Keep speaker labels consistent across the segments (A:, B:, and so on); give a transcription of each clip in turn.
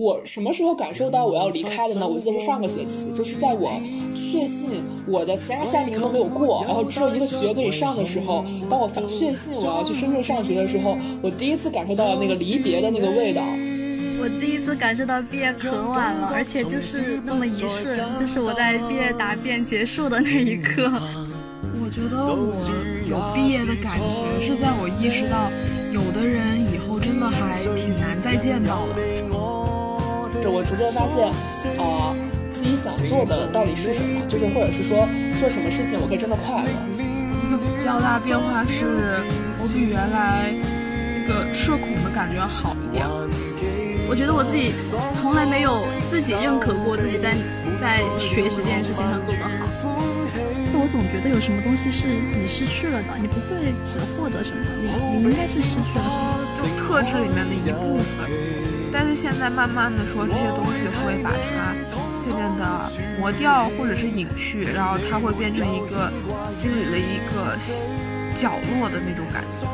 A: 我什么时候感受到我要离开了呢？我记得是上个学期，就是在我确信我的其他夏令营都没有过，然后只有一个学可以上的时候，当我发确信我要去深圳上学的时候，我第一次感受到了那个离别的那个味道。
B: 我第一次感受到毕业可晚了，而且就是那么一瞬，就是我在毕业答辩结束的那一刻。
C: 我觉得我有毕业的感觉，是在我意识到，有的人以后真的还挺难再见到了。
A: 这我逐渐发现，啊，自己想做的到底是什么？就是或者是说，做什么事情我可以真的快乐。
C: 一个比较大变化是，我比原来那个社恐的感觉要好一点。
B: 我觉得我自己从来没有自己认可过自己在在学习这件事情上做得好。我总觉得有什么东西是你失去了的，你不会只获得什么，你你应该是失去了什么，
C: 就特质里面的一部分。但是现在慢慢的说这些东西会把它渐渐的磨掉，或者是隐去，然后它会变成一个心里的一个角落的那种感觉。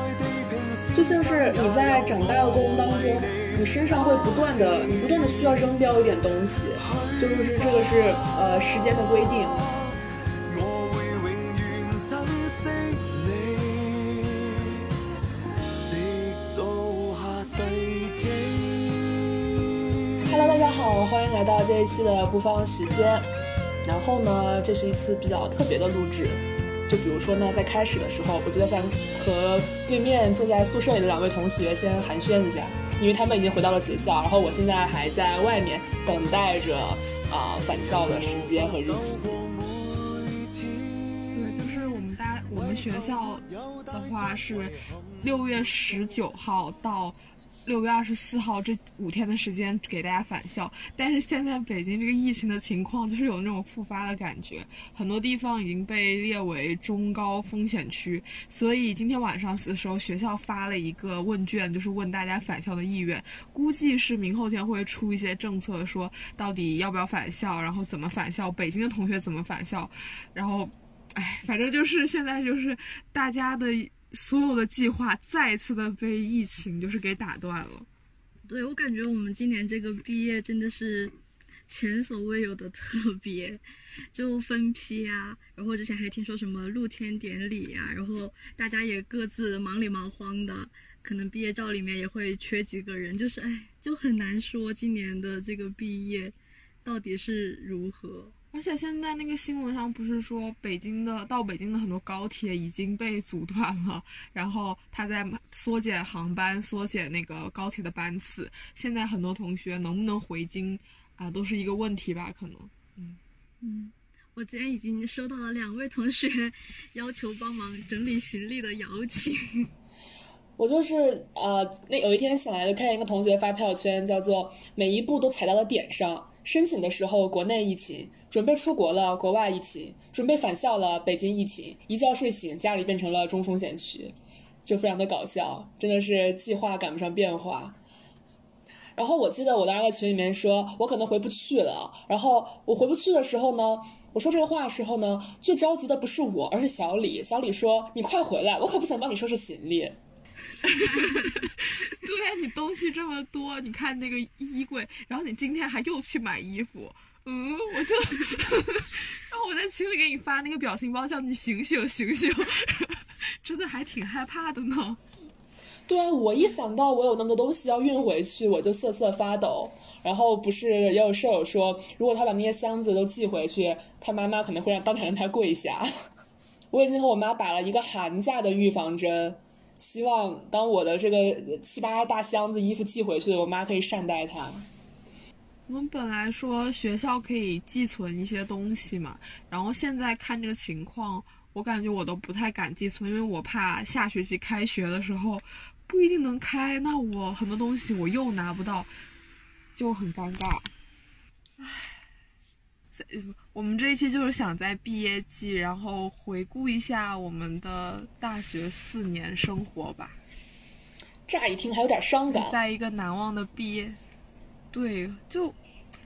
A: 就像是你在长大的过程当中，你身上会不断的，你不断的需要扔掉一点东西，就是这个是呃时间的规定。来到这一期的不放时间。然后呢，这是一次比较特别的录制。就比如说呢，在开始的时候，我觉得想和对面坐在宿舍里的两位同学先寒暄一下，因为他们已经回到了学校，然后我现在还在外面等待着啊返校的时间和日期。
C: 对，就是我们大我们学校的话是六月十九号到。六月二十四号这五天的时间给大家返校，但是现在北京这个疫情的情况就是有那种复发的感觉，很多地方已经被列为中高风险区，所以今天晚上的时候学校发了一个问卷，就是问大家返校的意愿，估计是明后天会出一些政策，说到底要不要返校，然后怎么返校，北京的同学怎么返校，然后，哎，反正就是现在就是大家的。所有的计划再次的被疫情就是给打断了。
B: 对我感觉我们今年这个毕业真的是前所未有的特别，就分批啊，然后之前还听说什么露天典礼呀，然后大家也各自忙里忙慌的，可能毕业照里面也会缺几个人，就是哎，就很难说今年的这个毕业到底是如何。
C: 而且现在那个新闻上不是说北京的到北京的很多高铁已经被阻断了，然后他在缩减航班，缩减那个高铁的班次。现在很多同学能不能回京啊，都是一个问题吧？可能，
B: 嗯嗯，我今天已经收到了两位同学要求帮忙整理行李的邀请。
A: 我就是呃，那有一天醒来就看见一个同学发朋友圈，叫做每一步都踩到了点上。申请的时候，国内疫情；准备出国了，国外疫情；准备返校了，北京疫情。一觉睡醒，家里变成了中风险区，就非常的搞笑，真的是计划赶不上变化。然后我记得我当时在群里面说，我可能回不去了。然后我回不去的时候呢，我说这个话的时候呢，最着急的不是我，而是小李。小李说：“你快回来，我可不想帮你收拾行李。”
C: 对呀，你东西这么多，你看那个衣柜，然后你今天还又去买衣服，嗯，我就，然后我在群里给你发那个表情包，叫你醒醒醒醒，真的还挺害怕的呢。
A: 对啊，我一想到我有那么多东西要运回去，我就瑟瑟发抖。然后不是也有舍友说，如果他把那些箱子都寄回去，他妈妈可能会让当场让他跪下。我已经和我妈打了一个寒假的预防针。希望当我的这个七八大箱子衣服寄回去，我妈可以善待它。
C: 我们本来说学校可以寄存一些东西嘛，然后现在看这个情况，我感觉我都不太敢寄存，因为我怕下学期开学的时候不一定能开，那我很多东西我又拿不到，就很尴尬。唉。我们这一期就是想在毕业季，然后回顾一下我们的大学四年生活吧。
A: 乍一听还有点伤感，
C: 在一个难忘的毕业，对，就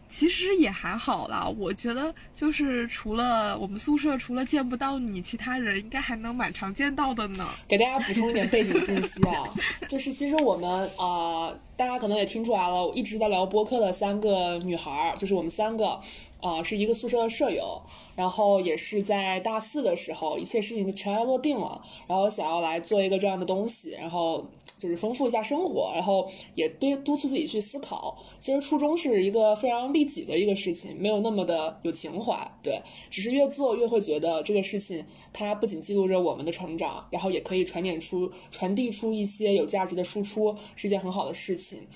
C: 其实也还好啦，我觉得就是除了我们宿舍，除了见不到你，其他人应该还能蛮常见到的呢。
A: 给大家补充一点背景信息啊，就是其实我们啊、大家可能也听出来了，我一直在聊播客的三个女孩儿，就是我们三个。啊、是一个宿舍的舍友，然后也是在大四的时候，一切事情就尘埃落定了，然后想要来做一个这样的东西，然后就是丰富一下生活，然后也督督促自己去思考。其实初衷是一个非常利己的一个事情，没有那么的有情怀，对，只是越做越会觉得这个事情它不仅记录着我们的成长，然后也可以传点出、传递出一些有价值的输出，是一件很好的事情。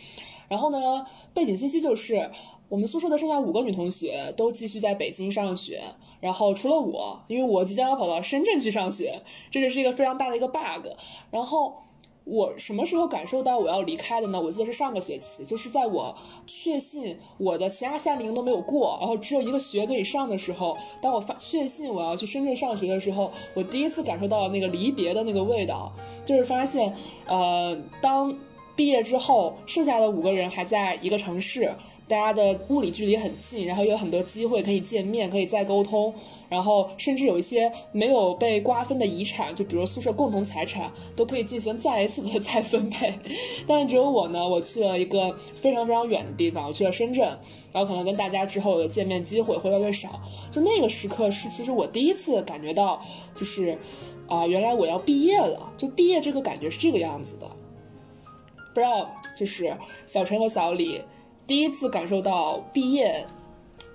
A: 然后呢，背景信息就是。我们宿舍的剩下五个女同学都继续在北京上学，然后除了我，因为我即将要跑到深圳去上学，这就是一个非常大的一个 bug。然后我什么时候感受到我要离开的呢？我记得是上个学期，就是在我确信我的其他夏令营都没有过，然后只有一个学可以上的时候，当我发确信我要去深圳上学的时候，我第一次感受到那个离别的那个味道，就是发现，呃，当毕业之后，剩下的五个人还在一个城市。大家的物理距离很近，然后有很多机会可以见面，可以再沟通，然后甚至有一些没有被瓜分的遗产，就比如宿舍共同财产，都可以进行再一次的 再分配。但是只有我呢，我去了一个非常非常远的地方，我去了深圳，然后可能跟大家之后的见面机会会越来越少。就那个时刻是，其实我第一次感觉到，就是啊、原来我要毕业了，就毕业这个感觉是这个样子的。不知道，就是小陈和小李。第一次感受到毕业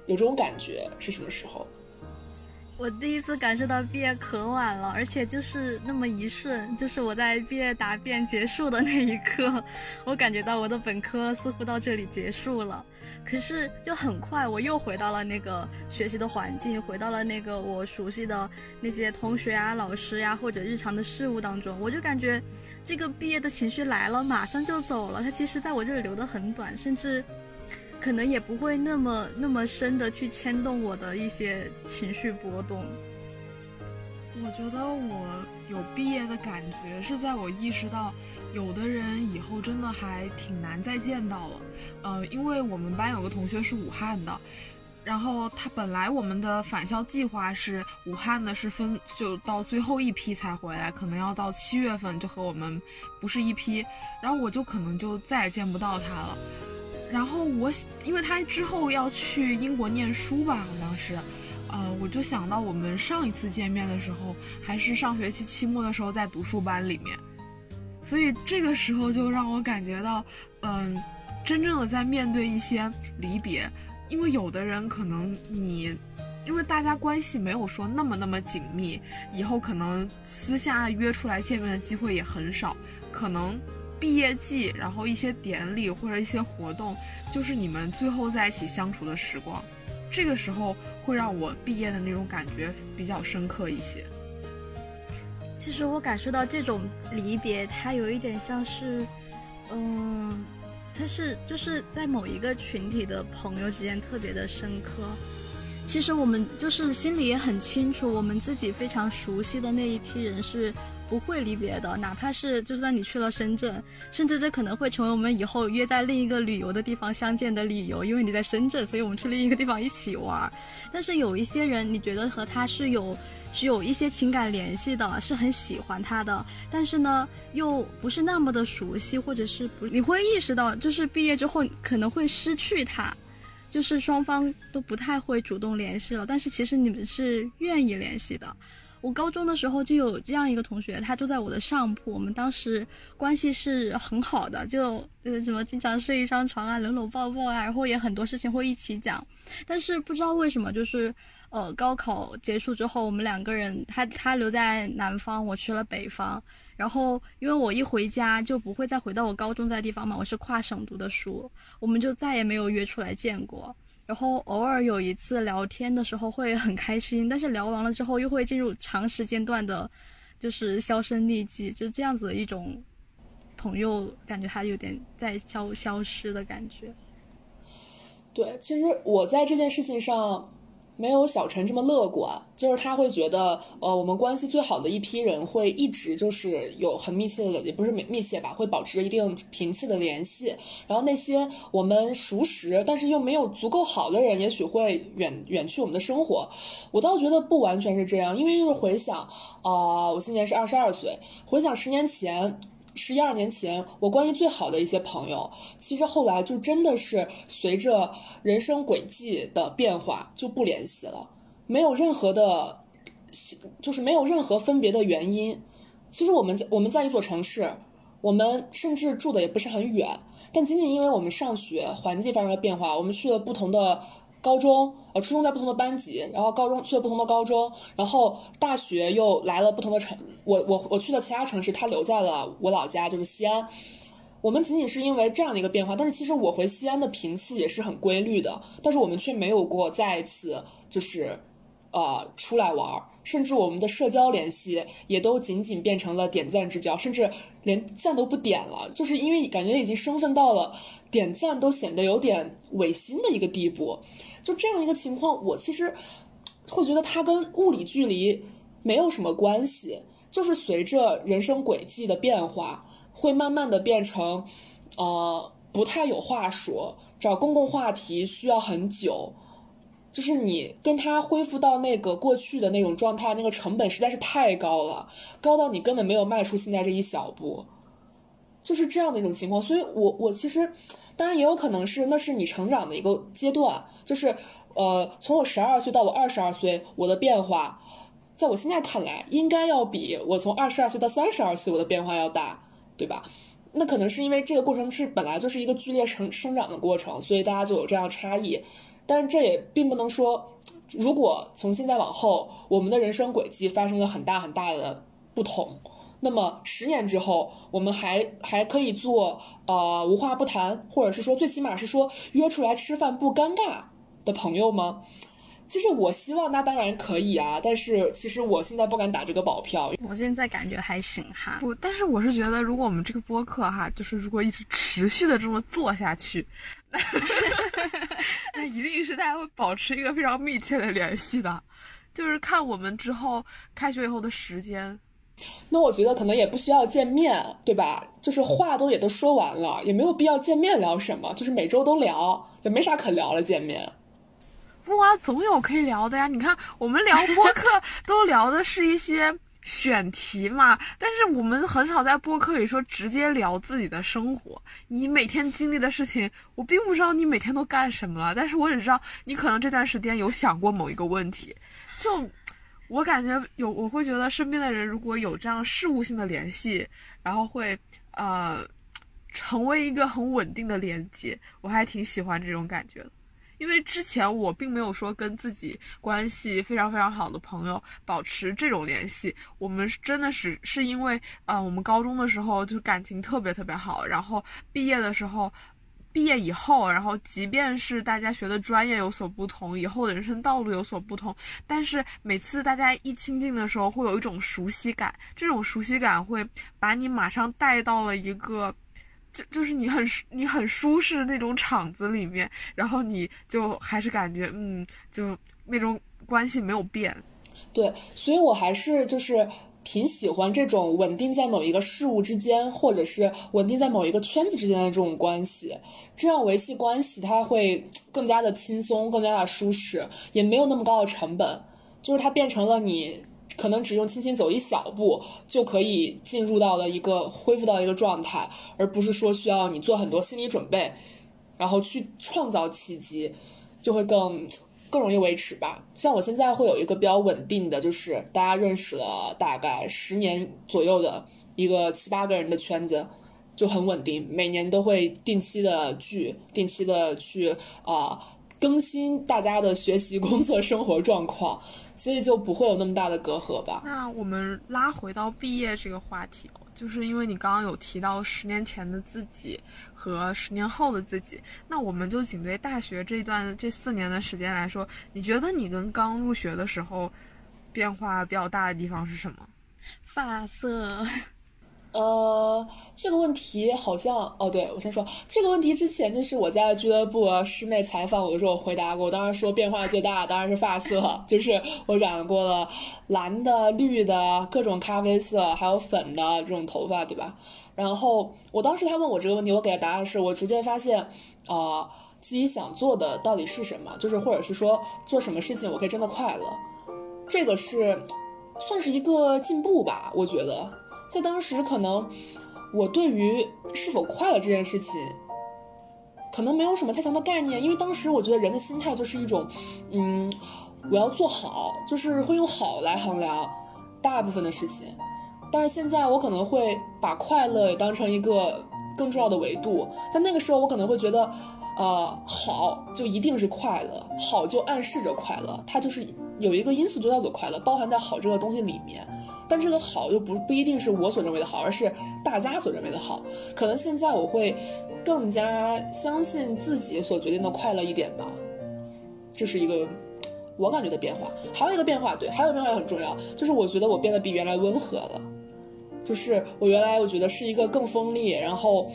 A: 有这种感觉是什么时候？
B: 我第一次感受到毕业可晚了，而且就是那么一瞬，就是我在毕业答辩结束的那一刻，我感觉到我的本科似乎到这里结束了。可是就很快，我又回到了那个学习的环境，回到了那个我熟悉的那些同学啊、老师呀、或者日常的事物当中。我就感觉这个毕业的情绪来了，马上就走了。它其实在我这里留得很短，甚至可能也不会那么那么深的去牵动我的一些情绪波动。
C: 我觉得我有毕业的感觉是在我意识到，有的人以后真的还挺难再见到了。呃，因为我们班有个同学是武汉的，然后他本来我们的返校计划是武汉的是分就到最后一批才回来，可能要到七月份就和我们不是一批，然后我就可能就再也见不到他了。然后我因为他之后要去英国念书吧，好像是。呃，我就想到我们上一次见面的时候，还是上学期期末的时候，在读书班里面，所以这个时候就让我感觉到，嗯、真正的在面对一些离别，因为有的人可能你，因为大家关系没有说那么那么紧密，以后可能私下约出来见面的机会也很少，可能毕业季，然后一些典礼或者一些活动，就是你们最后在一起相处的时光。这个时候会让我毕业的那种感觉比较深刻一些。
B: 其实我感受到这种离别，它有一点像是，嗯，它是就是在某一个群体的朋友之间特别的深刻。其实我们就是心里也很清楚，我们自己非常熟悉的那一批人是不会离别的，哪怕是就算你去了深圳，甚至这可能会成为我们以后约在另一个旅游的地方相见的理由，因为你在深圳，所以我们去另一个地方一起玩。但是有一些人，你觉得和他是有是有一些情感联系的，是很喜欢他的，但是呢，又不是那么的熟悉，或者是不，你会意识到，就是毕业之后可能会失去他。就是双方都不太会主动联系了，但是其实你们是愿意联系的。我高中的时候就有这样一个同学，他住在我的上铺，我们当时关系是很好的，就呃什么经常睡一张床啊，搂搂抱抱啊，然后也很多事情会一起讲。但是不知道为什么，就是呃高考结束之后，我们两个人，他他留在南方，我去了北方。然后，因为我一回家就不会再回到我高中在的地方嘛，我是跨省读的书，我们就再也没有约出来见过。然后偶尔有一次聊天的时候会很开心，但是聊完了之后又会进入长时间段的，就是销声匿迹，就这样子的一种朋友，感觉他有点在消消失的感觉。
A: 对，其实我在这件事情上，没有小陈这么乐观，就是他会觉得，呃，我们关系最好的一批人会一直就是有很密切的，也不是密密切吧，会保持一定频次的联系。然后那些我们熟识但是又没有足够好的人，也许会远远去我们的生活。我倒觉得不完全是这样，因为就是回想，啊，我今年是二十二岁，回想十年前。十一二年前，我关系最好的一些朋友，其实后来就真的是随着人生轨迹的变化就不联系了，没有任何的，就是没有任何分别的原因。其实我们在我们在一座城市，我们甚至住的也不是很远，但仅仅因为我们上学环境发生了变化，我们去了不同的。高中，呃，初中在不同的班级，然后高中去了不同的高中，然后大学又来了不同的城，我我我去了其他城市，他留在了我老家，就是西安。我们仅仅是因为这样的一个变化，但是其实我回西安的频次也是很规律的，但是我们却没有过再一次就是，呃，出来玩儿。甚至我们的社交联系也都仅仅变成了点赞之交，甚至连赞都不点了，就是因为感觉已经生分到了点赞都显得有点违心的一个地步。就这样一个情况，我其实会觉得它跟物理距离没有什么关系，就是随着人生轨迹的变化，会慢慢的变成，呃，不太有话说，找公共话题需要很久。就是你跟他恢复到那个过去的那种状态，那个成本实在是太高了，高到你根本没有迈出现在这一小步，就是这样的一种情况。所以，我我其实，当然也有可能是那是你成长的一个阶段，就是呃，从我十二岁到我二十二岁，我的变化，在我现在看来，应该要比我从二十二岁到三十二岁我的变化要大，对吧？那可能是因为这个过程是本来就是一个剧烈成生长的过程，所以大家就有这样差异。但是这也并不能说，如果从现在往后，我们的人生轨迹发生了很大很大的不同，那么十年之后，我们还还可以做呃无话不谈，或者是说最起码是说约出来吃饭不尴尬的朋友吗？其实我希望那当然可以啊，但是其实我现在不敢打这个保票。
B: 我现在感觉还行哈，
C: 不，但是我是觉得，如果我们这个播客哈，就是如果一直持续的这么做下去，那一定是大家会保持一个非常密切的联系的。就是看我们之后开学以后的时间。
A: 那我觉得可能也不需要见面，对吧？就是话都也都说完了，也没有必要见面聊什么，就是每周都聊，也没啥可聊了，见面。
C: 不啊，总有可以聊的呀！你看，我们聊播客 都聊的是一些选题嘛，但是我们很少在播客里说直接聊自己的生活。你每天经历的事情，我并不知道你每天都干什么了，但是我只知道你可能这段时间有想过某一个问题。就我感觉有，我会觉得身边的人如果有这样事务性的联系，然后会呃成为一个很稳定的连接，我还挺喜欢这种感觉的。因为之前我并没有说跟自己关系非常非常好的朋友保持这种联系，我们真的是是因为啊，我们高中的时候就感情特别特别好，然后毕业的时候，毕业以后，然后即便是大家学的专业有所不同，以后的人生道路有所不同，但是每次大家一亲近的时候，会有一种熟悉感，这种熟悉感会把你马上带到了一个。就就是你很你很舒适那种场子里面，然后你就还是感觉嗯，就那种关系没有变。
A: 对，所以我还是就是挺喜欢这种稳定在某一个事物之间，或者是稳定在某一个圈子之间的这种关系。这样维系关系，它会更加的轻松，更加的舒适，也没有那么高的成本。就是它变成了你。可能只用轻轻走一小步就可以进入到了一个恢复到一个状态，而不是说需要你做很多心理准备，然后去创造契机，就会更更容易维持吧。像我现在会有一个比较稳定的，就是大家认识了大概十年左右的一个七八个人的圈子，就很稳定，每年都会定期的聚，定期的去啊更新大家的学习、工作、生活状况。所以就不会有那么大的隔阂吧？
C: 那我们拉回到毕业这个话题哦，就是因为你刚刚有提到十年前的自己和十年后的自己，那我们就仅对大学这段这四年的时间来说，你觉得你跟刚入学的时候变化比较大的地方是什么？
B: 发色，
A: 呃，这个问题好像哦，对我先说这个问题之前，就是我在俱乐部师妹采访我的时候，我回答过。我当时说变化最大当然是发色，就是我染过了蓝的、绿的、各种咖啡色，还有粉的这种头发，对吧？然后我当时他问我这个问题，我给的答案是我逐渐发现，啊，自己想做的到底是什么，就是或者是说做什么事情我可以真的快乐，这个是算是一个进步吧，我觉得。在当时，可能我对于是否快乐这件事情，可能没有什么太强的概念，因为当时我觉得人的心态就是一种，嗯，我要做好，就是会用好来衡量大部分的事情。但是现在我可能会把快乐也当成一个更重要的维度，在那个时候我可能会觉得，呃，好就一定是快乐，好就暗示着快乐，它就是有一个因素就叫做快乐，包含在好这个东西里面。但这个好又不不一定是我所认为的好，而是大家所认为的好。可能现在我会更加相信自己所决定的快乐一点吧，这是一个我感觉的变化。还有一个变化，对，还有一个变化也很重要，就是我觉得我变得比原来温和了。就是我原来我觉得是一个更锋利，然后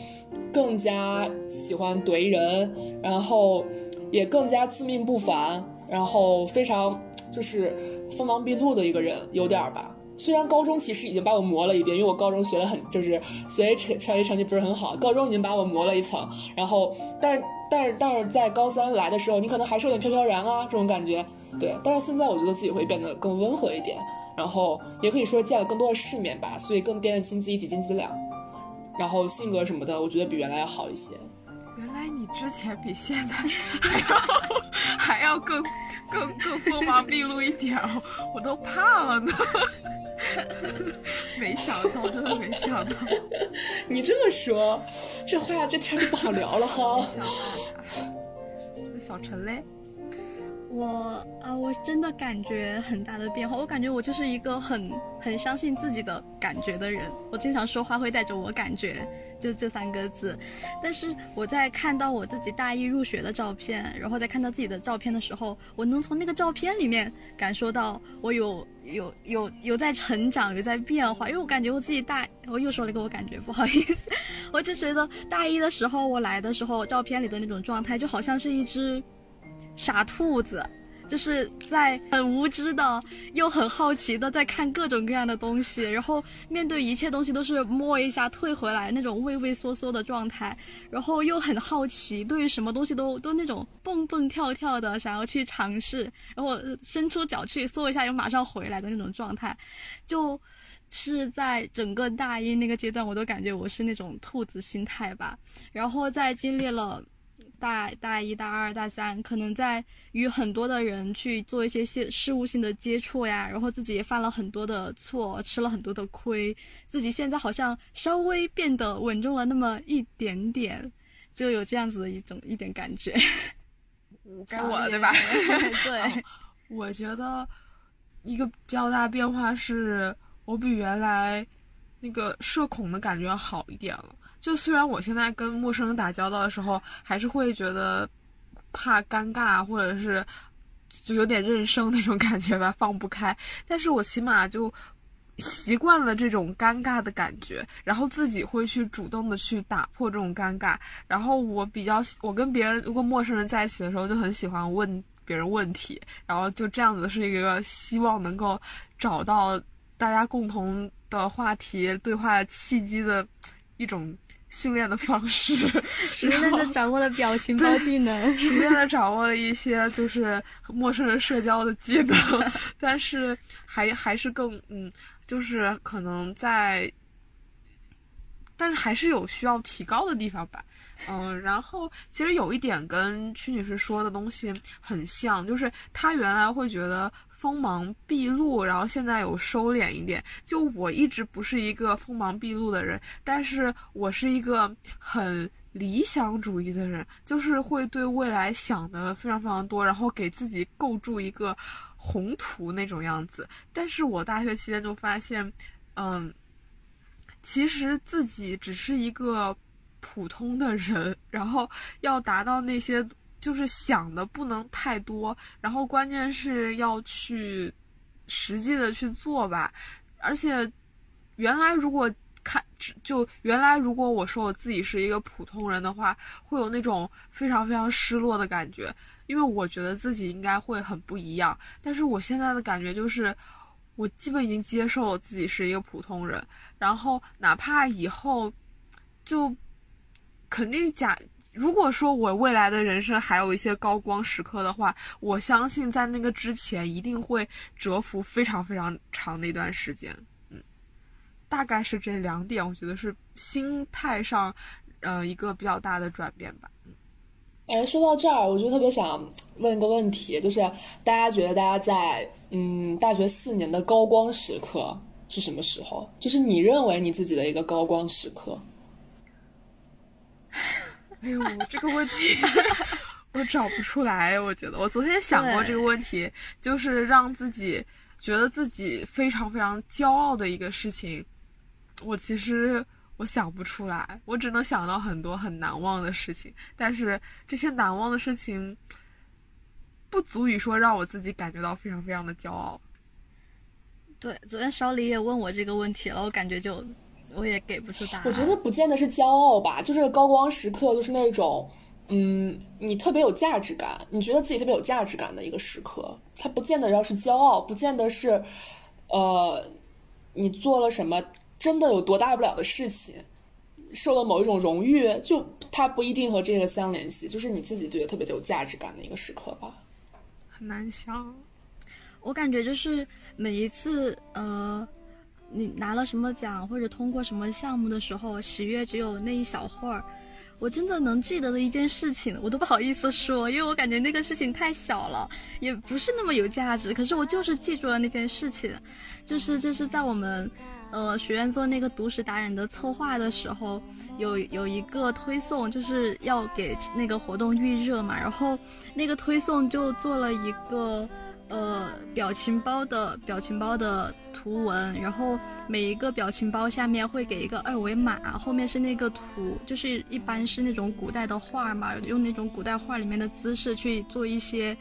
A: 更加喜欢怼人，然后也更加自命不凡，然后非常就是锋芒毕露的一个人，有点儿吧。虽然高中其实已经把我磨了一遍，因为我高中学的很，就是学习成成绩成绩不是很好，高中已经把我磨了一层。然后，但是但是但是在高三来的时候，你可能还是有点飘飘然啊这种感觉，对。但是现在我觉得自己会变得更温和一点，然后也可以说见了更多的世面吧，所以更掂得清自己几斤几两。然后性格什么的，我觉得比原来要好一些。
C: 原来你之前比现在还要还要更更更锋芒毕露一点哦，我都怕了呢。没想到，真的没想到。
A: 你这么说，这话这天就不好聊了哈。
C: 那小陈嘞？
B: 我啊，我真的感觉很大的变化。我感觉我就是一个很很相信自己的感觉的人。我经常说话会带着我感觉。就这三个字，但是我在看到我自己大一入学的照片，然后再看到自己的照片的时候，我能从那个照片里面感受到我有有有有在成长，有在变化。因为我感觉我自己大，我又说了一个我感觉不好意思，我就觉得大一的时候我来的时候，照片里的那种状态就好像是一只傻兔子。就是在很无知的，又很好奇的在看各种各样的东西，然后面对一切东西都是摸一下退回来那种畏畏缩缩的状态，然后又很好奇，对于什么东西都都那种蹦蹦跳跳的想要去尝试，然后伸出脚去缩一下又马上回来的那种状态，就是在整个大一那个阶段，我都感觉我是那种兔子心态吧，然后在经历了。大大一、大二、大三，可能在与很多的人去做一些些事务性的接触呀，然后自己也犯了很多的错，吃了很多的亏，自己现在好像稍微变得稳重了那么一点点，就有这样子的一种一点感觉。
C: 该我了对吧？
B: 对，
C: 我觉得一个比较大的变化是我比原来那个社恐的感觉好一点了。就虽然我现在跟陌生人打交道的时候，还是会觉得怕尴尬，或者是就有点认生那种感觉吧，放不开。但是我起码就习惯了这种尴尬的感觉，然后自己会去主动的去打破这种尴尬。然后我比较，我跟别人如果陌生人在一起的时候，就很喜欢问别人问题，然后就这样子是一个希望能够找到大家共同的话题、对话契机的一种。训练的方式，
B: 熟练的掌握了表 情包技能，
C: 熟练的掌握了一些 就是陌生人社交的技能，但是还还是更嗯，就是可能在，但是还是有需要提高的地方吧。嗯，然后其实有一点跟曲女士说的东西很像，就是她原来会觉得锋芒毕露，然后现在有收敛一点。就我一直不是一个锋芒毕露的人，但是我是一个很理想主义的人，就是会对未来想的非常非常多，然后给自己构筑一个宏图那种样子。但是我大学期间就发现，嗯，其实自己只是一个。普通的人，然后要达到那些，就是想的不能太多，然后关键是要去实际的去做吧。而且，原来如果看，就原来如果我说我自己是一个普通人的话，会有那种非常非常失落的感觉，因为我觉得自己应该会很不一样。但是我现在的感觉就是，我基本已经接受了自己是一个普通人，然后哪怕以后，就肯定假。如果说我未来的人生还有一些高光时刻的话，我相信在那个之前一定会蛰伏非常非常长的一段时间。嗯，大概是这两点，我觉得是心态上，呃，一个比较大的转变吧。嗯，
A: 哎，说到这儿，我就特别想问一个问题，就是大家觉得大家在嗯大学四年的高光时刻是什么时候？就是你认为你自己的一个高光时刻。
C: 哎呦，这个问题 我找不出来。我觉得我昨天想过这个问题，就是让自己觉得自己非常非常骄傲的一个事情。我其实我想不出来，我只能想到很多很难忘的事情。但是这些难忘的事情不足以说让我自己感觉到非常非常的骄傲。
B: 对，昨天小李也问我这个问题了，我感觉就。我也给不出答案。
A: 我觉得不见得是骄傲吧，就是高光时刻，就是那种，嗯，你特别有价值感，你觉得自己特别有价值感的一个时刻。它不见得要是骄傲，不见得是，呃，你做了什么真的有多大不了的事情，受了某一种荣誉，就它不一定和这个相联系，就是你自己觉得特别有价值感的一个时刻吧。
C: 很难想，
B: 我感觉就是每一次，呃。你拿了什么奖或者通过什么项目的时候，喜悦只有那一小会儿。我真的能记得的一件事情，我都不好意思说，因为我感觉那个事情太小了，也不是那么有价值。可是我就是记住了那件事情，就是这是在我们，呃，学院做那个读史达人的策划的时候，有有一个推送，就是要给那个活动预热嘛，然后那个推送就做了一个。呃，表情包的表情包的图文，然后每一个表情包下面会给一个二维码，后面是那个图，就是一般是那种古代的画嘛，用那种古代画里面的姿势去做一些，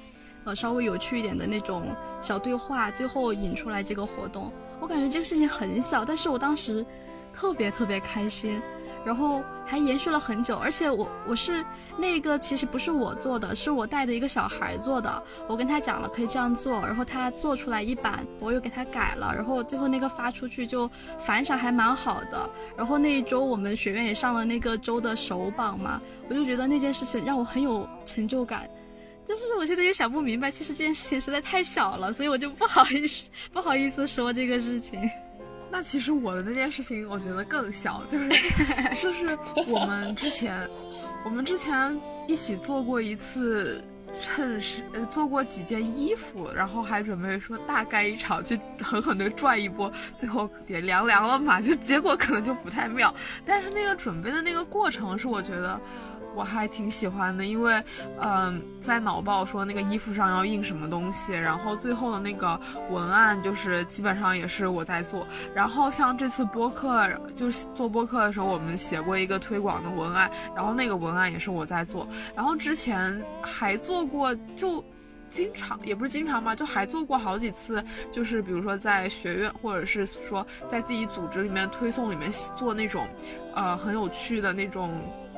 B: 呃，稍微有趣一点的那种小对话，最后引出来这个活动。我感觉这个事情很小，但是我当时特别特别开心。然后还延续了很久，而且我我是那个其实不是我做的，是我带的一个小孩做的。我跟他讲了可以这样做，然后他做出来一版，我又给他改了，然后最后那个发出去就反响还蛮好的。然后那一周我们学院也上了那个周的首榜嘛，我就觉得那件事情让我很有成就感。就是我现在也想不明白，其实这件事情实在太小了，所以我就不好意思不好意思说这个事情。
C: 那其实我的那件事情，我觉得更小，就是 就是我们之前，我们之前一起做过一次衬衫，呃，做过几件衣服，然后还准备说大干一场，去狠狠的赚一波，最后也凉凉了嘛，就结果可能就不太妙。但是那个准备的那个过程是我觉得。我还挺喜欢的，因为，嗯，在脑报说那个衣服上要印什么东西，然后最后的那个文案就是基本上也是我在做。然后像这次播客，就是做播客的时候，我们写过一个推广的文案，然后那个文案也是我在做。然后之前还做过，就经常也不是经常吧，就还做过好几次，就是比如说在学院，或者是说在自己组织里面推送里面做那种，呃，很有趣的那种。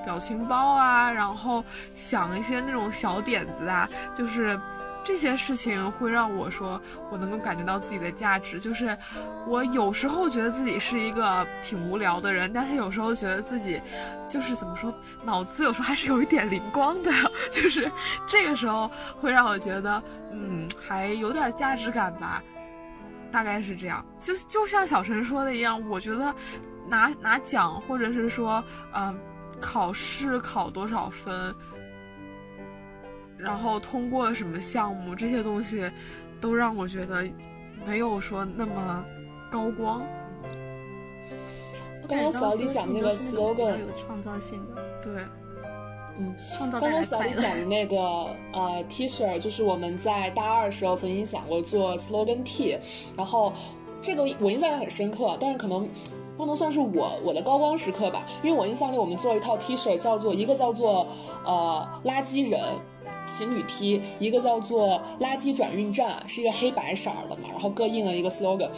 C: 表情包啊，然后想一些那种小点子啊，就是这些事情会让我说，我能够感觉到自己的价值。就是我有时候觉得自己是一个挺无聊的人，但是有时候觉得自己就是怎么说，脑子有时候还是有一点灵光的。就是这个时候会让我觉得，嗯，还有点价值感吧，大概是这样。就就像小陈说的一样，我觉得拿拿奖，或者是说，嗯。考试考多少分，然后通过什么项目，这些东西都让我觉得没有说那么高光。
A: 刚刚小李讲那个 slogan
B: 有创造性的，
C: 对，
B: 嗯，创造。
A: 刚刚小李讲的那个呃 T 恤，就是我们在大二的时候曾经想过做 slogan T，然后这个我印象也很深刻，但是可能。不能算是我我的高光时刻吧，因为我印象里我们做了一套 T 恤，叫做一个叫做呃垃圾人情侣 T，一个叫做垃圾转运站，是一个黑白色的嘛，然后各印了一个 slogan。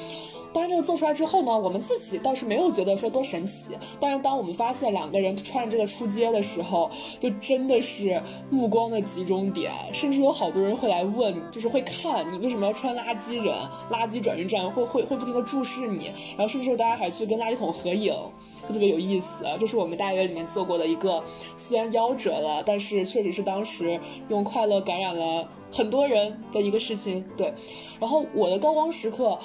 A: 当然，这个做出来之后呢，我们自己倒是没有觉得说多神奇。但是，当我们发现两个人穿着这个出街的时候，就真的是目光的集中点，甚至有好多人会来问，就是会看你为什么要穿垃圾人、垃圾转运站，会会会不停的注视你，然后甚至说大家还去跟垃圾桶合影，就特别有意思。这是我们大约里面做过的一个，虽然夭折了，但是确实是当时用快乐感染了很多人的一个事情。对，然后我的高光时刻。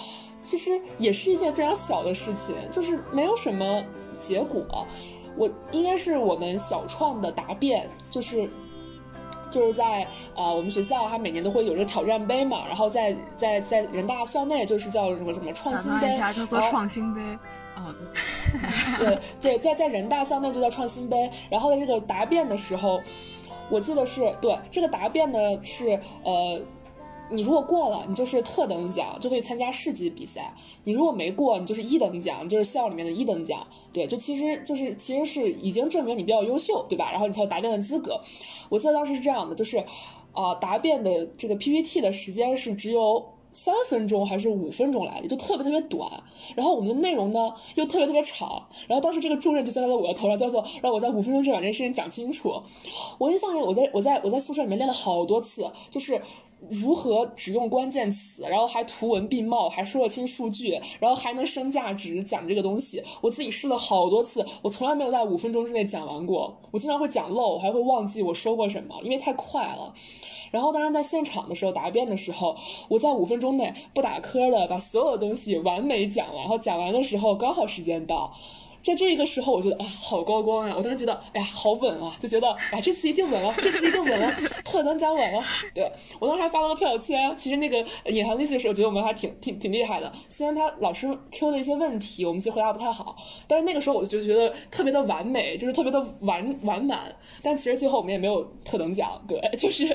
A: 其实也是一件非常小的事情，就是没有什么结果。我应该是我们小创的答辩，就是就是在呃我们学校，它每年都会有这个挑战杯嘛，然后在在在人大校内就是叫什么什么创新杯，
C: 叫做创新杯。哦，
A: 对 对，在在人大校内就叫创新杯。然后在这个答辩的时候，我记得是对这个答辩呢是呃。你如果过了，你就是特等奖，就可以参加市级比赛；你如果没过，你就是一等奖，就是校里面的一等奖。对，就其实就是其实是已经证明你比较优秀，对吧？然后你才有答辩的资格。我记得当时是这样的，就是，啊，答辩的这个 PPT 的时间是只有三分钟还是五分钟来的，就特别特别短。然后我们的内容呢又特别特别长。然后当时这个重任就交在了我的头上，叫做让我在五分钟之内把这件事情讲清楚。我印象里，我在我在我在宿舍里面练了好多次，就是。如何只用关键词，然后还图文并茂，还说得清数据，然后还能升价值讲这个东西，我自己试了好多次，我从来没有在五分钟之内讲完过。我经常会讲漏，我还会忘记我说过什么，因为太快了。然后当然在现场的时候答辩的时候，我在五分钟内不打磕的把所有东西完美讲完，然后讲完的时候刚好时间到。在这个时候，我觉得啊，好高光呀！我当时觉得，哎呀，好稳啊，就觉得，哎，这次一定稳了，这次一定稳了，特等奖稳了。对我当时还发了个朋友圈，其实那个隐含利息的时候，觉得我们还挺挺挺厉害的。虽然他老师 Q 的一些问题，我们其实回答不太好，但是那个时候我就觉得特别的完美，就是特别的完完满。但其实最后我们也没有特等奖，对，就是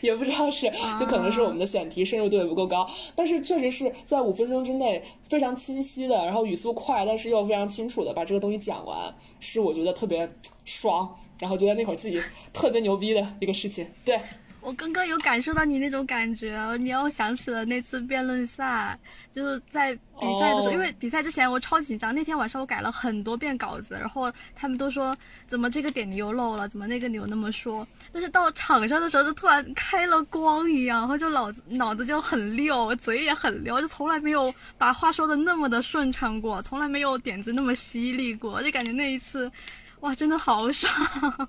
A: 也不知道是，就可能是我们的选题深入度也不够高。但是确实是在五分钟之内非常清晰的，然后语速快，但是又非常清楚的把。这个东西讲完是我觉得特别 爽，然后觉得那会儿自己特别牛逼的一个事情。对
B: 我刚刚有感受到你那种感觉，你让我想起了那次辩论赛，就是在比赛的时候，因为比赛之前我超紧张，那天晚上我改了很多遍稿子，然后他们都说怎么这个点你又漏了，怎么那个你又那么说，但是到场上的时候就突然开了光一样，然后就脑子脑子就很溜，嘴也很溜，就从来没有把话说的那么的顺畅过，从来没有点子那么犀利过，就感觉那一次，哇，真的好爽。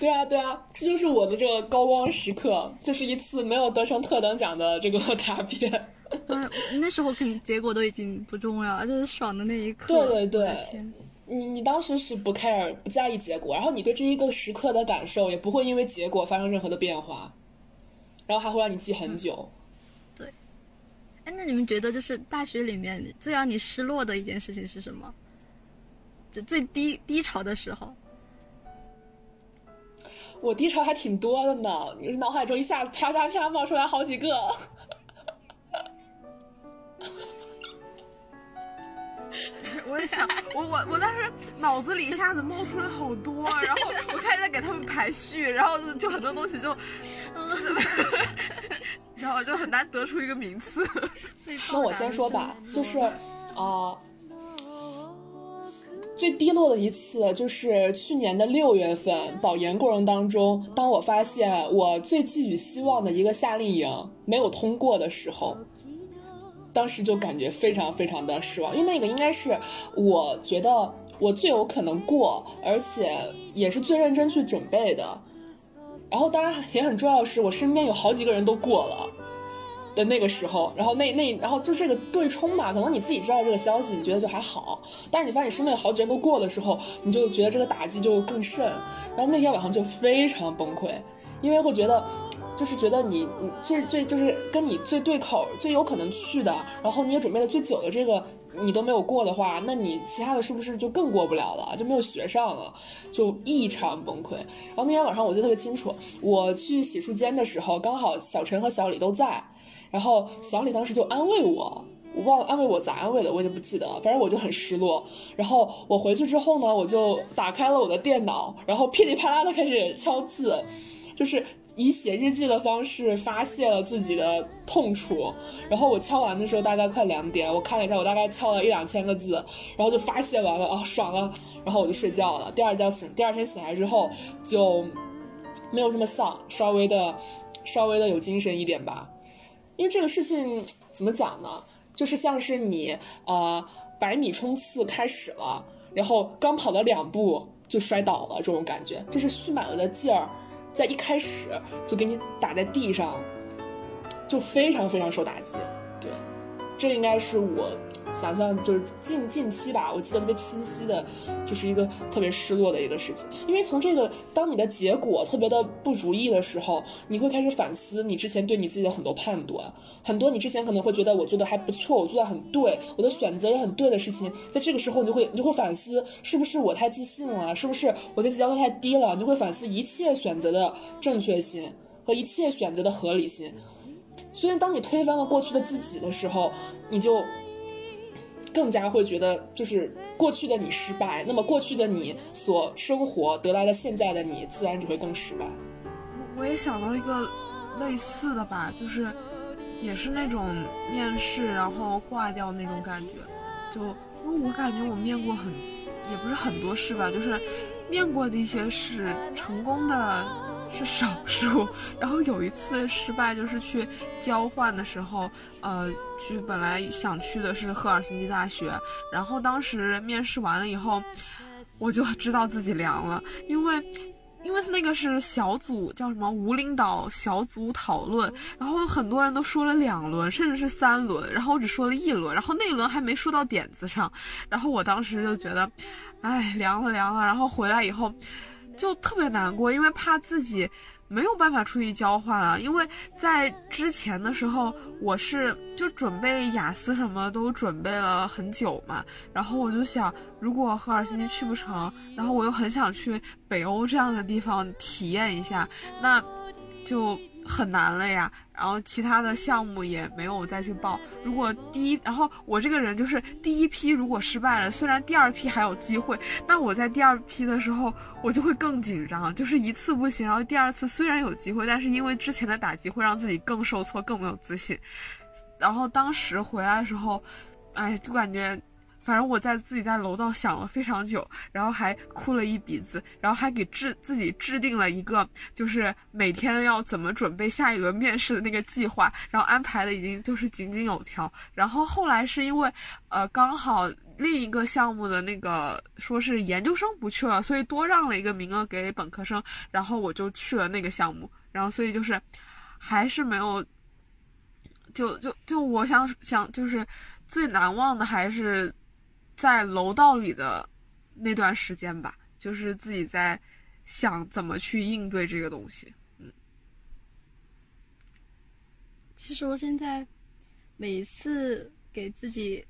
A: 对啊，对啊，这就是我的这个高光时刻，就是一次没有得成特等奖的这个 答辩。
B: 嗯，那时候肯定结果都已经不重要，就是爽的那一刻。
A: 对对对，你你当时是不 care 不在意结果，然后你对这一个时刻的感受也不会因为结果发生任何的变化，然后还会让你记很久。
B: 对，哎，那你们觉得就是大学里面最让你失落的一件事情是什么？就最低低潮的时候。
A: 我低潮还挺多的呢，你脑海中一下子啪啪啪冒出来好几个。
C: 我也想，我我我当时脑子里一下子冒出来好多，然后我开始在给他们排序，然后就很多东西就，然后就很难得出一个名次。
A: 那我先说吧，就是啊。最低落的一次就是去年的六月份保研过程当中，当我发现我最寄予希望的一个夏令营没有通过的时候，当时就感觉非常非常的失望，因为那个应该是我觉得我最有可能过，而且也是最认真去准备的。然后当然也很重要的是，我身边有好几个人都过了。的那个时候，然后那那然后就这个对冲嘛，可能你自己知道这个消息，你觉得就还好，但是你发现你身边有好几人都过的时候，你就觉得这个打击就更甚。然后那天晚上就非常崩溃，因为会觉得，就是觉得你你最最就是跟你最对口、最有可能去的，然后你也准备了最久的这个你都没有过的话，那你其他的是不是就更过不了了？就没有学上了，就异常崩溃。然后那天晚上我记得特别清楚，我去洗漱间的时候，刚好小陈和小李都在。然后小李当时就安慰我，我忘了安慰我咋安慰的，我已经不记得了。反正我就很失落。然后我回去之后呢，我就打开了我的电脑，然后噼里啪啦的开始敲字，就是以写日记的方式发泄了自己的痛楚。然后我敲完的时候大概快两点，我看了一下，我大概敲了一两千个字，然后就发泄完了啊，爽了。然后我就睡觉了。第二觉醒，第二天醒来之后就没有这么丧，稍微的稍微的有精神一点吧。因为这个事情怎么讲呢？就是像是你啊百米冲刺开始了，然后刚跑了两步就摔倒了，这种感觉，就是蓄满了的劲儿，在一开始就给你打在地上，就非常非常受打击。对，这应该是我。想象就是近近期吧，我记得特别清晰的，就是一个特别失落的一个事情。因为从这个，当你的结果特别的不如意的时候，你会开始反思你之前对你自己的很多判断，很多你之前可能会觉得我做的还不错，我做的很对，我的选择也很对的事情，在这个时候你就会你就会反思，是不是我太自信了，是不是我对自己要求太低了？你就会反思一切选择的正确性和一切选择的合理性。所以当你推翻了过去的自己的时候，你就。更加会觉得，就是过去的你失败，那么过去的你所生活得来的现在的你，自然只会更失败。
C: 我也想到一个类似的吧，就是也是那种面试然后挂掉那种感觉，就因为我感觉我面过很，也不是很多试吧，就是面过的一些试，成功的。是少数，然后有一次失败，就是去交换的时候，呃，去本来想去的是赫尔辛基大学，然后当时面试完了以后，我就知道自己凉了，因为，因为那个是小组叫什么无领导小组讨论，然后很多人都说了两轮，甚至是三轮，然后我只说了一轮，然后那轮还没说到点子上，然后我当时就觉得，哎，凉了凉了，然后回来以后。就特别难过，因为怕自己没有办法出去交换啊。因为在之前的时候，我是就准备雅思什么都准备了很久嘛。然后我就想，如果赫尔辛基去不成，然后我又很想去北欧这样的地方体验一下，那就。很难了呀，然后其他的项目也没有再去报。如果第一，然后我这个人就是第一批如果失败了，虽然第二批还有机会，那我在第二批的时候我就会更紧张，就是一次不行，然后第二次虽然有机会，但是因为之前的打击会让自己更受挫，更没有自信。然后当时回来的时候，哎，就感觉。反正我在自己在楼道想了非常久，然后还哭了一鼻子，然后还给制自己制定了一个，就是每天要怎么准备下一轮面试的那个计划，然后安排的已经就是井井有条。然后后来是因为，呃，刚好另一个项目的那个说是研究生不去了，所以多让了一个名额给本科生，然后我就去了那个项目。然后所以就是，还是没有，就就就我想想，就是最难忘的还是。在楼道里的那段时间吧，就是自己在想怎么去应对这个东西。嗯，
B: 其实我现在每一次给自己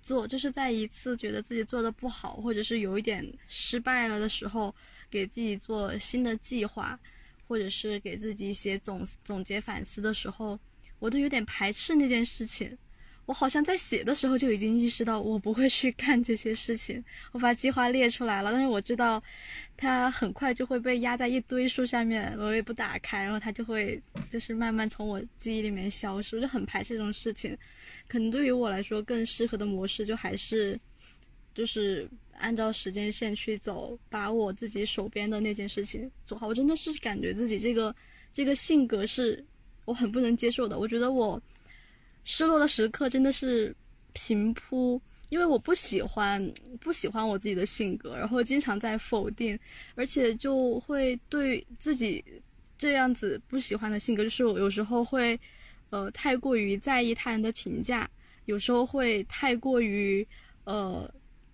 B: 做，就是在一次觉得自己做的不好，或者是有一点失败了的时候，给自己做新的计划，或者是给自己写总总结反思的时候，我都有点排斥那件事情。我好像在写的时候就已经意识到我不会去干这些事情。我把计划列出来了，但是我知道，它很快就会被压在一堆书下面，我也不打开，然后它就会就是慢慢从我记忆里面消失，我就很排斥这种事情。可能对于我来说，更适合的模式就还是，就是按照时间线去走，把我自己手边的那件事情做好。我真的是感觉自己这个这个性格是我很不能接受的。我觉得我。失落的时刻真的是平铺，因为我不喜欢不喜欢我自己的性格，然后经常在否定，而且就会对自己这样子不喜欢的性格，就是我有时候会呃太过于在意他人的评价，有时候会太过于呃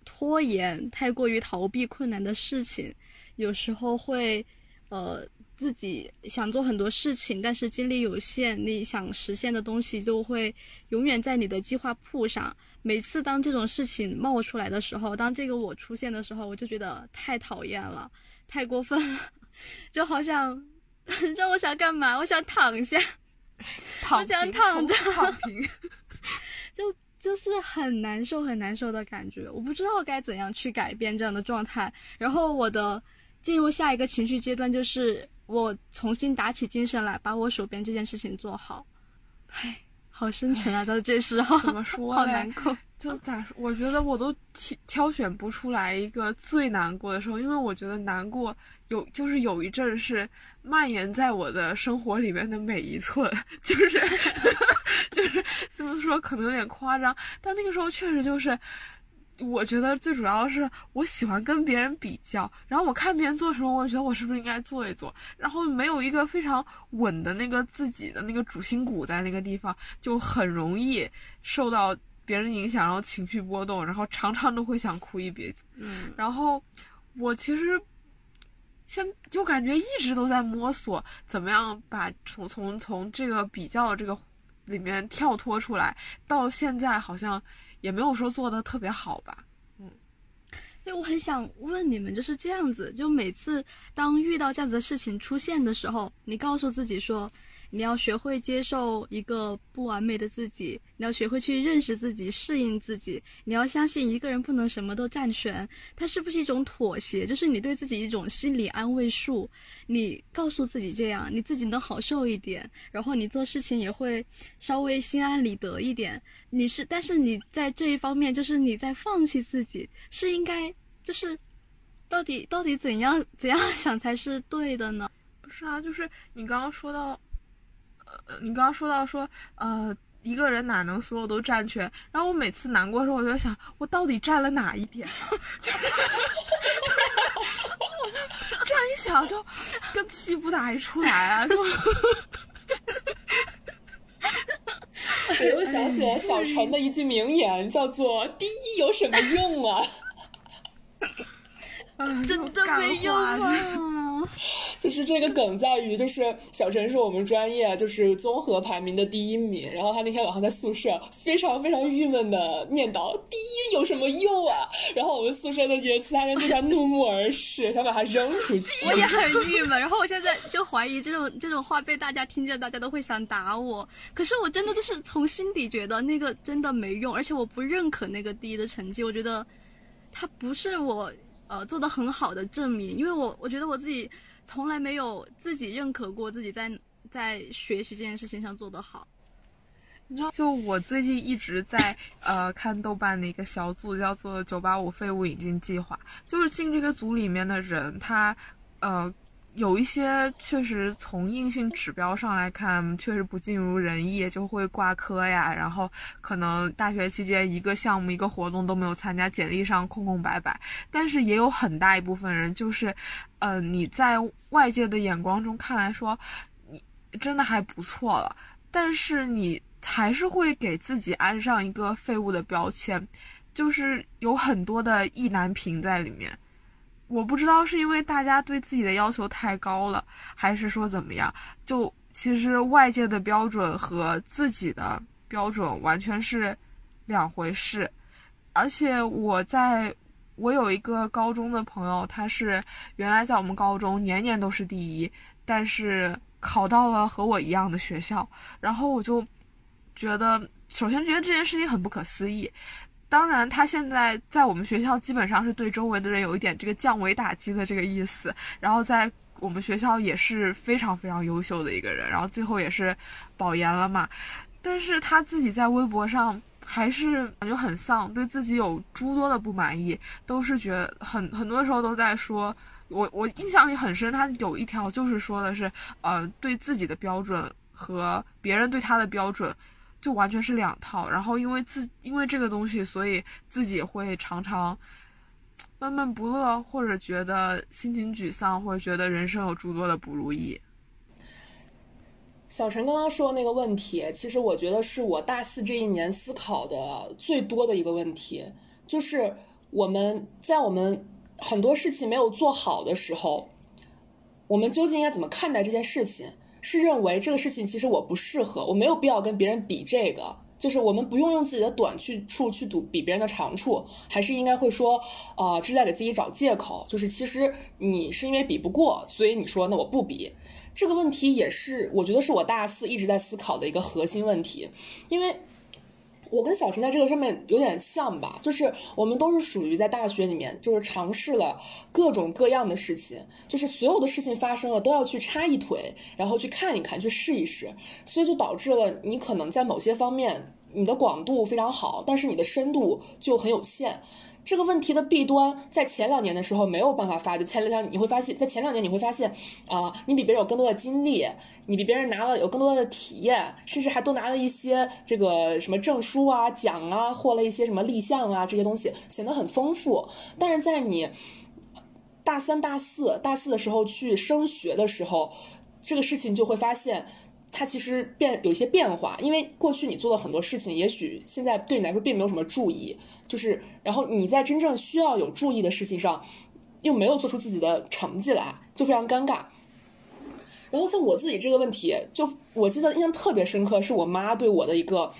B: 拖延，太过于逃避困难的事情，有时候会呃。自己想做很多事情，但是精力有限，你想实现的东西就会永远在你的计划簿上。每次当这种事情冒出来的时候，当这个我出现的时候，我就觉得太讨厌了，太过分了，就好像，让我想干嘛？我想躺下，我想躺着，
C: 躺平，
B: 就就是很难受，很难受的感觉。我不知道该怎样去改变这样的状态。然后我的。进入下一个情绪阶段，就是我重新打起精神来，把我手边这件事情做好。唉，好深沉啊，到这时候
C: 怎么说
B: 好难过。
C: 就咋说？我觉得我都挑挑选不出来一个最难过的时候，因为我觉得难过有就是有一阵是蔓延在我的生活里面的每一寸，就是 就是这么说可能有点夸张，但那个时候确实就是。我觉得最主要是我喜欢跟别人比较，然后我看别人做什么，我觉得我是不是应该做一做，然后没有一个非常稳的那个自己的那个主心骨在那个地方，就很容易受到别人影响，然后情绪波动，然后常常都会想哭一鼻子。
B: 嗯，
C: 然后我其实现就感觉一直都在摸索，怎么样把从从从这个比较这个里面跳脱出来，到现在好像也没有说做的特别好吧。
B: 嗯，因为我很想问你们，就是这样子，就每次当遇到这样子的事情出现的时候，你告诉自己说，你要学会接受一个不完美的自己，你要学会去认识自己、适应自己，你要相信一个人不能什么都占全，它是不是一种妥协？就是你对自己一种心理安慰术，你告诉自己这样，你自己能好受一点，然后你做事情也会稍微心安理得一点。你是，但是你在这一方面，就是你在放弃自己，是应该，就是到底到底怎样怎样想才是对的呢？
C: 不是啊，就是你刚刚说到，呃你刚刚说到说，呃，一个人哪能所有都占全？然后我每次难过的时候，我就在想，我到底占了哪一点啊？就是，我就这样一想，就跟气不打一处来啊，就。
A: 我又想起了小陈的一句名言，叫做“第一有什么用啊
B: 真的没用啊！
A: 就是这个梗在于，就是小陈是我们专业就是综合排名的第一名，然后他那天晚上在宿舍非常非常郁闷的念叨：“第一有什么用啊？”然后我们宿舍的些其他人对他怒目而视，想把他扔出去。
B: 我也很郁闷，然后我现在就怀疑这种这种话被大家听见，大家都会想打我。可是我真的就是从心底觉得那个真的没用，而且我不认可那个第一的成绩，我觉得他不是我呃做的很好的证明，因为我我觉得我自己从来没有自己认可过自己在在学习这件事情上做得好。
C: 你知道，就我最近一直在呃看豆瓣的一个小组，叫做“九八五废物引进计划”，就是进这个组里面的人，他呃有一些确实从硬性指标上来看，确实不尽如人意，就会挂科呀，然后可能大学期间一个项目、一个活动都没有参加，简历上空空白白。但是也有很大一部分人，就是呃你在外界的眼光中看来说，你真的还不错了，但是你。还是会给自己安上一个废物的标签，就是有很多的意难平在里面。我不知道是因为大家对自己的要求太高了，还是说怎么样？就其实外界的标准和自己的标准完全是两回事。而且我在，我有一个高中的朋友，他是原来在我们高中年年都是第一，但是考到了和我一样的学校，然后我就。觉得首先觉得这件事情很不可思议，当然他现在在我们学校基本上是对周围的人有一点这个降维打击的这个意思，然后在我们学校也是非常非常优秀的一个人，然后最后也是保研了嘛，但是他自己在微博上还是感觉很丧，对自己有诸多的不满意，都是觉得很很多时候都在说，我我印象里很深，他有一条就是说的是，呃，对自己的标准和别人对他的标准。就完全是两套，然后因为自因为这个东西，所以自己会常常闷闷不乐，或者觉得心情沮丧，或者觉得人生有诸多的不如意。
A: 小陈刚刚说的那个问题，其实我觉得是我大四这一年思考的最多的一个问题，就是我们在我们很多事情没有做好的时候，我们究竟应该怎么看待这件事情？是认为这个事情其实我不适合，我没有必要跟别人比这个，就是我们不用用自己的短去处去赌比别人的长处，还是应该会说，呃，这是在给自己找借口，就是其实你是因为比不过，所以你说那我不比。这个问题也是我觉得是我大四一直在思考的一个核心问题，因为我跟小陈在这个上面有点像吧，就是我们都是属于在大学里面，就是尝试了各种各样的事情，就是所有的事情发生了都要去插一腿，然后去看一看，去试一试，所以就导致了你可能在某些方面你的广度非常好，但是你的深度就很有限。这个问题的弊端，在前两年的时候没有办法发，就前两年你会发现，在前两年你会发现，啊，你比别人有更多的经历，你比别人拿了有更多的体验，甚至还多拿了一些这个什么证书啊、奖啊，获了一些什么立项啊这些东西，显得很丰富。但是在你大三、大四、大四的时候去升学的时候，这个事情就会发现。它其实变有一些变化，因为过去你做了很多事情，也许现在对你来说并没有什么注意，就是然后你在真正需要有注意的事情上，又没有做出自己的成绩来，就非常尴尬。然后像我自己这个问题，就我记得印象特别深刻，是我妈对我的一个。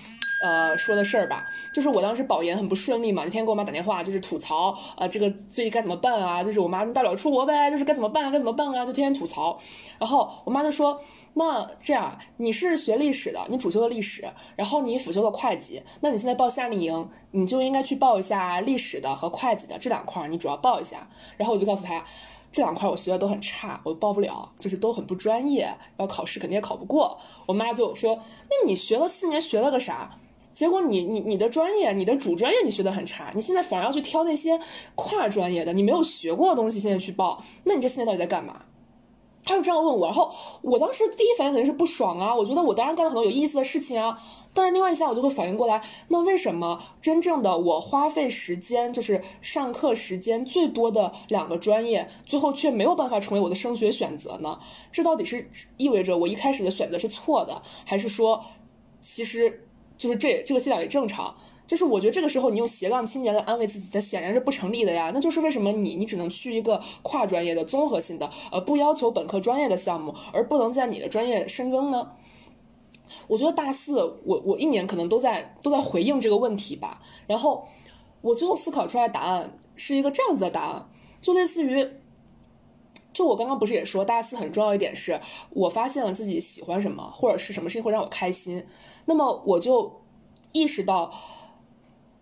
A: 呃，说的事儿吧，就是我当时保研很不顺利嘛，那天天给我妈打电话，就是吐槽，呃，这个最近该怎么办啊？就是我妈大不了出国呗，就是该怎么办？该怎么办啊？就天天吐槽。然后我妈就说，那这样，你是学历史的，你主修的历史，然后你辅修的会计，那你现在报夏令营，你就应该去报一下历史的和会计的这两块，你主要报一下。然后我就告诉她，这两块我学的都很差，我报不了，就是都很不专业，然后考试肯定也考不过。我妈就说，那你学了四年，学了个啥？结果你你你的专业，你的主专业你学的很差，你现在反而要去挑那些跨专业的，你没有学过的东西，现在去报，那你这四年到底在干嘛？他就这样问我，然后我当时第一反应肯定是不爽啊，我觉得我当然干了很多有意思的事情啊，但是另外一下我就会反应过来，那为什么真正的我花费时间就是上课时间最多的两个专业，最后却没有办法成为我的升学选择呢？这到底是意味着我一开始的选择是错的，还是说其实？就是这这个现象也正常，就是我觉得这个时候你用斜杠青年来安慰自己，它显然是不成立的呀。那就是为什么你你只能去一个跨专业的综合性的，呃，不要求本科专业的项目，而不能在你的专业深耕呢？我觉得大四我我一年可能都在都在回应这个问题吧。然后我最后思考出来的答案是一个这样子的答案，就类似于，就我刚刚不是也说大四很重要一点是我发现了自己喜欢什么，或者是什么事情会让我开心。那么我就意识到，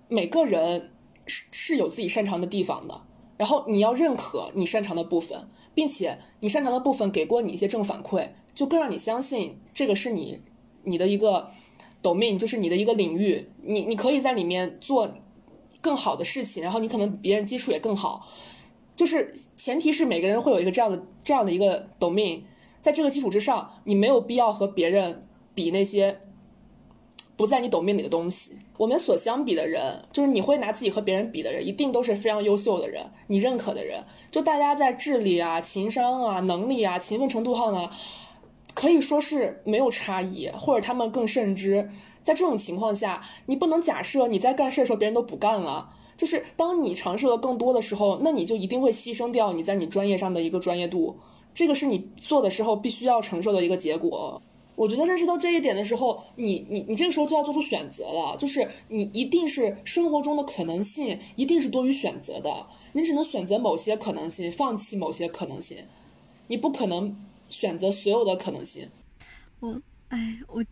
A: 每个人是是有自己擅长的地方的，然后你要认可你擅长的部分，并且你擅长的部分给过你一些正反馈，就更让你相信这个是你你的一个 domain，就是你的一个领域，你你可以在里面做更好的事情，然后你可能别人基础也更好，就是前提是每个人会有一个这样的这样的一个 domain，在这个基础之上，你没有必要和别人比那些。不在你懂命里的东西，我们所相比的人，就是你会拿自己和别人比的人，一定都是非常优秀的人，你认可的人。就大家在智力啊、情商啊、能力啊、勤奋程度上呢，可以说是没有差异，或者他们更甚之。在这种情况下，你不能假设你在干事的时候别人都不干了。就是当你尝试了更多的时候，那你就一定会牺牲掉你在你专业上的一个专业度，这个是你做的时候必须要承受的一个结果。我觉得认识到这一点的时候，你你你这个时候就要做出选择了，就是你一定是生活中的可能性一定是多于选择的，你只能选择某些可能性，放弃某些可能性，你不可能选择所有的可能性。
B: 我哎，我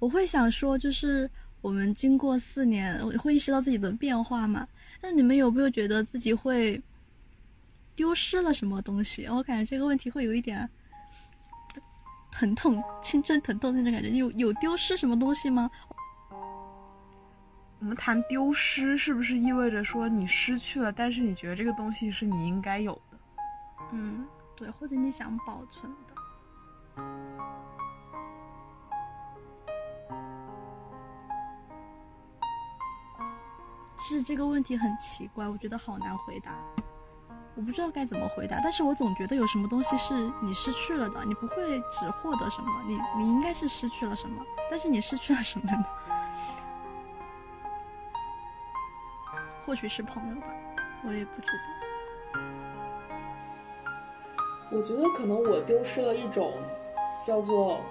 B: 我会想说，就是我们经过四年，会意识到自己的变化嘛？那你们有没有觉得自己会丢失了什么东西？我感觉这个问题会有一点。疼痛，青春疼痛那种感觉，有有丢失什么东西吗？
C: 我们谈丢失，是不是意味着说你失去了，但是你觉得这个东西是你应该有的？
B: 嗯，对，或者你想保存的。其实这个问题很奇怪，我觉得好难回答。我不知道该怎么回答，但是我总觉得有什么东西是你失去了的，你不会只获得什么，你你应该是失去了什么，但是你失去了什么呢？或许是朋友吧，我也不知道。
A: 我觉得可能我丢失了一种叫做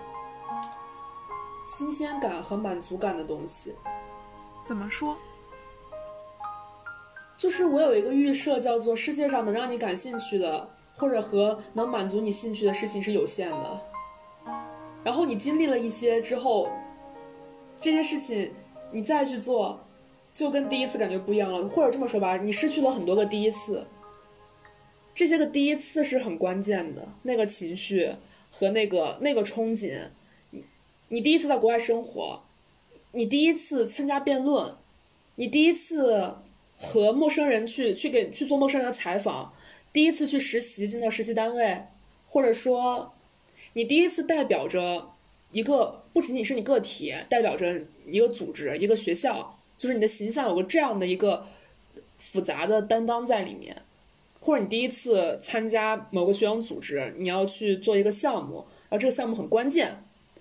A: 新鲜感和满足感的东西。
C: 怎么说？
A: 就是我有一个预设，叫做世界上能让你感兴趣的，或者和能满足你兴趣的事情是有限的。然后你经历了一些之后，这些事情你再去做，就跟第一次感觉不一样了。或者这么说吧，你失去了很多个第一次，这些个第一次是很关键的，那个情绪和那个那个憧憬。你你第一次在国外生活，你第一次参加辩论，你第一次和陌生人去去给去做陌生人的采访，第一次去实习进到实习单位，或者说你第一次代表着。一个不仅仅是你个体，代表着一个组织、一个学校，就是你的形象有个这样的一个复杂的担当在里面，或者你第一次参加某个学生组织，你要去做一个项目，然后这个项目很关键，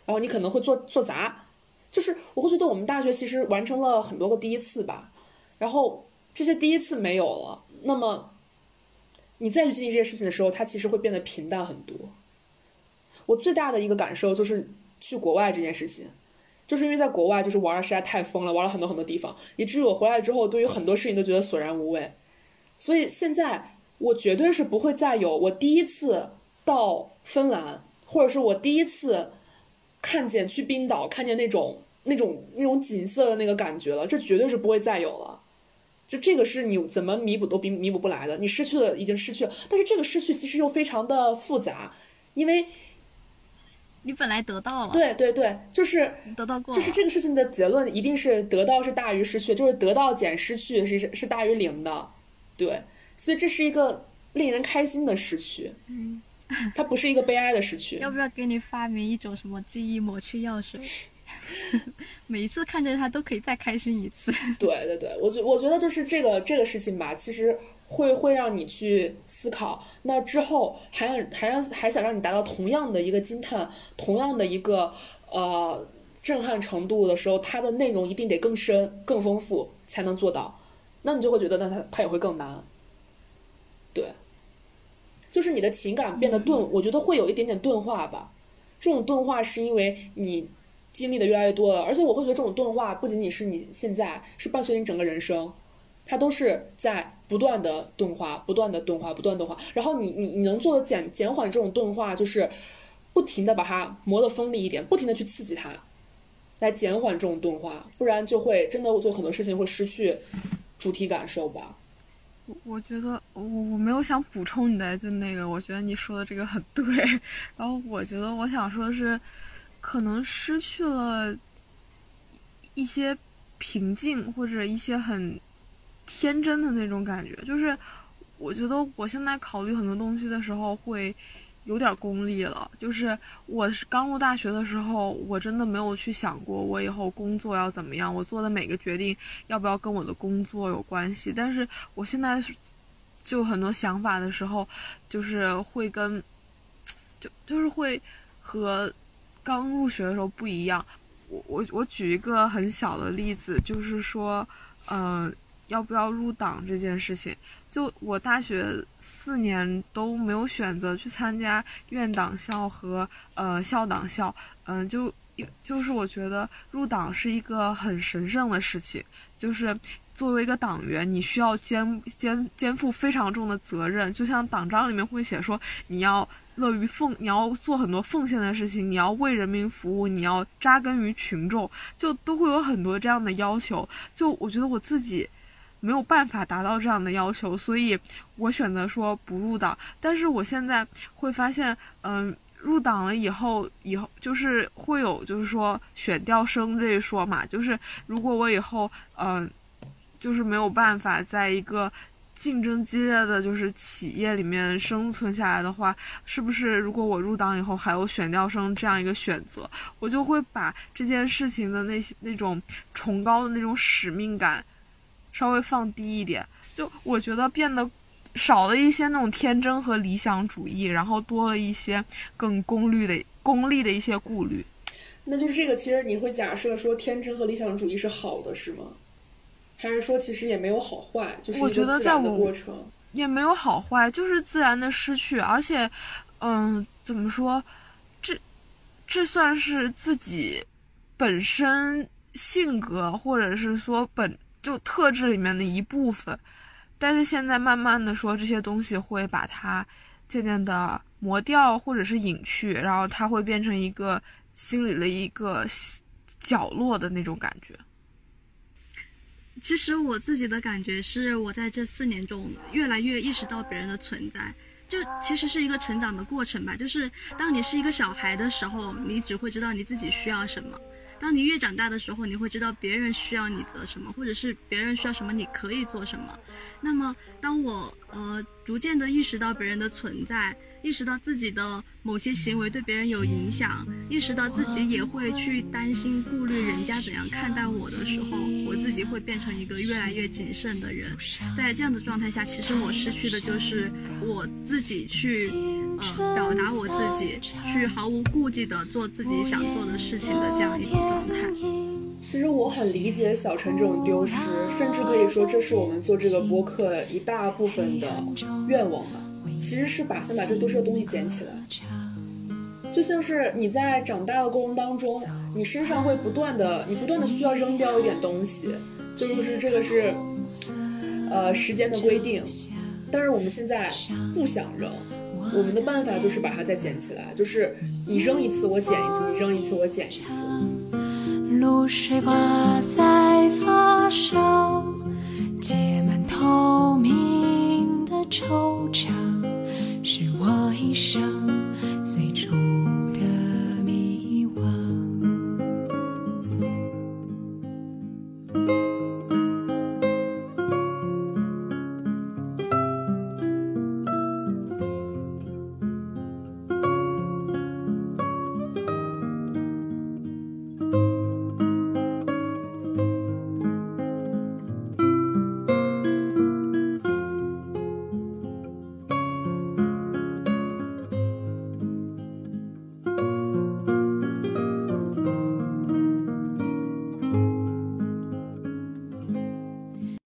A: 然后你可能会做做砸，就是我会觉得我们大学其实完成了很多个第一次吧，然后这些第一次没有了，那么你再去经历这些事情的时候，它其实会变得平淡很多。我最大的一个感受就是。去国外这件事情，就是因为在国外就是玩的实在太疯了，玩了很多很多地方，以至于我回来之后，对于很多事情都觉得索然无味。所以现在我绝对是不会再有我第一次到芬兰，或者是我第一次看见去冰岛看见那种那种那种景色的那个感觉了，这绝对是不会再有了。就这个是你怎么弥补都弥弥补不来的，你失去了已经失去了，但是这个失去其实又非常的复杂，因为。
B: 你本来得到了，
A: 对对对，就是
B: 得到过，
A: 就是这个事情的结论一定是得到是大于失去，就是得到减失去是是大于零的，对，所以这是一个令人开心的失去，嗯，它不是一个悲哀的失去。
B: 要不要给你发明一种什么记忆抹去药水？每一次看见他都可以再开心一次。
A: 对对对，我觉我觉得就是这个这个事情吧，其实。会会让你去思考，那之后还想还让还想让你达到同样的一个惊叹，同样的一个呃震撼程度的时候，它的内容一定得更深、更丰富才能做到。那你就会觉得，那它它也会更难。对，就是你的情感变得钝，我觉得会有一点点钝化吧。这种钝化是因为你经历的越来越多了，而且我会觉得这种钝化不仅仅是你现在，是伴随你整个人生。它都是在不断的钝化，不断的钝化，不断钝化。然后你你你能做的减减缓这种钝化，就是不停的把它磨得锋利一点，不停的去刺激它，来减缓这种钝化，不然就会真的做很多事情会失去主体感受吧。
C: 我我觉得我我没有想补充你的就那个，我觉得你说的这个很对。然后我觉得我想说的是，可能失去了一些平静或者一些很。天真的那种感觉，就是我觉得我现在考虑很多东西的时候会有点功利了。就是我是刚入大学的时候，我真的没有去想过我以后工作要怎么样，我做的每个决定要不要跟我的工作有关系。但是我现在就很多想法的时候，就是会跟就就是会和刚入学的时候不一样。我我我举一个很小的例子，就是说，嗯。要不要入党这件事情，就我大学四年都没有选择去参加院党校和呃校党校，嗯，就就是我觉得入党是一个很神圣的事情，就是作为一个党员，你需要肩肩肩负非常重的责任，就像党章里面会写说，你要乐于奉，你要做很多奉献的事情，你要为人民服务，你要扎根于群众，就都会有很多这样的要求。就我觉得我自己。没有办法达到这样的要求，所以我选择说不入党。但是我现在会发现，嗯，入党了以后，以后就是会有，就是说选调生这一说嘛。就是如果我以后，嗯，就是没有办法在一个竞争激烈的就是企业里面生存下来的话，是不是如果我入党以后还有选调生这样一个选择，我就会把这件事情的那些那种崇高的那种使命感。稍微放低一点，就我觉得变得少了一些那种天真和理想主义，然后多了一些更功利的、功利的一些顾虑。
A: 那就是这个，其实你会假设说天真和理想主义是好的，是吗？还是说其实也没有好坏？就是
C: 我觉得在我
A: 过程
C: 也没有好坏，就是自然的失去。而且，嗯，怎么说？这这算是自己本身性格，或者是说本。就特质里面的一部分，但是现在慢慢的说这些东西会把它渐渐的磨掉，或者是隐去，然后它会变成一个心里的一个角落的那种感觉。
B: 其实我自己的感觉是，我在这四年中越来越意识到别人的存在，就其实是一个成长的过程吧。就是当你是一个小孩的时候，你只会知道你自己需要什么；当你越长大的时候，你会知道别人需要你的什么，或者是别人需要什么，你可以做什么。那么，当我呃逐渐的意识到别人的存在。意识到自己的某些行为对别人有影响，意识到自己也会去担心、顾虑人家怎样看待我的时候，我自己会变成一个越来越谨慎的人。在这样的状态下，其实我失去的就是我自己去，呃，表达我自己，去毫无顾忌的做自己想做的事情的这样一种状态。
A: 其实我很理解小陈这种丢失，甚至可以说这是我们做这个播客一大部分的愿望吧。其实是把先把这丢失的东西捡起来，就像是你在长大的过程当中，你身上会不断的，你不断的需要扔掉一点东西，就是这个是，呃，时间的规定。但是我们现在不想扔，我们的办法就是把它再捡起来，就是你扔一次我捡一次，你扔一次我捡一次。露水挂在发梢，结满透明的惆怅。是我一生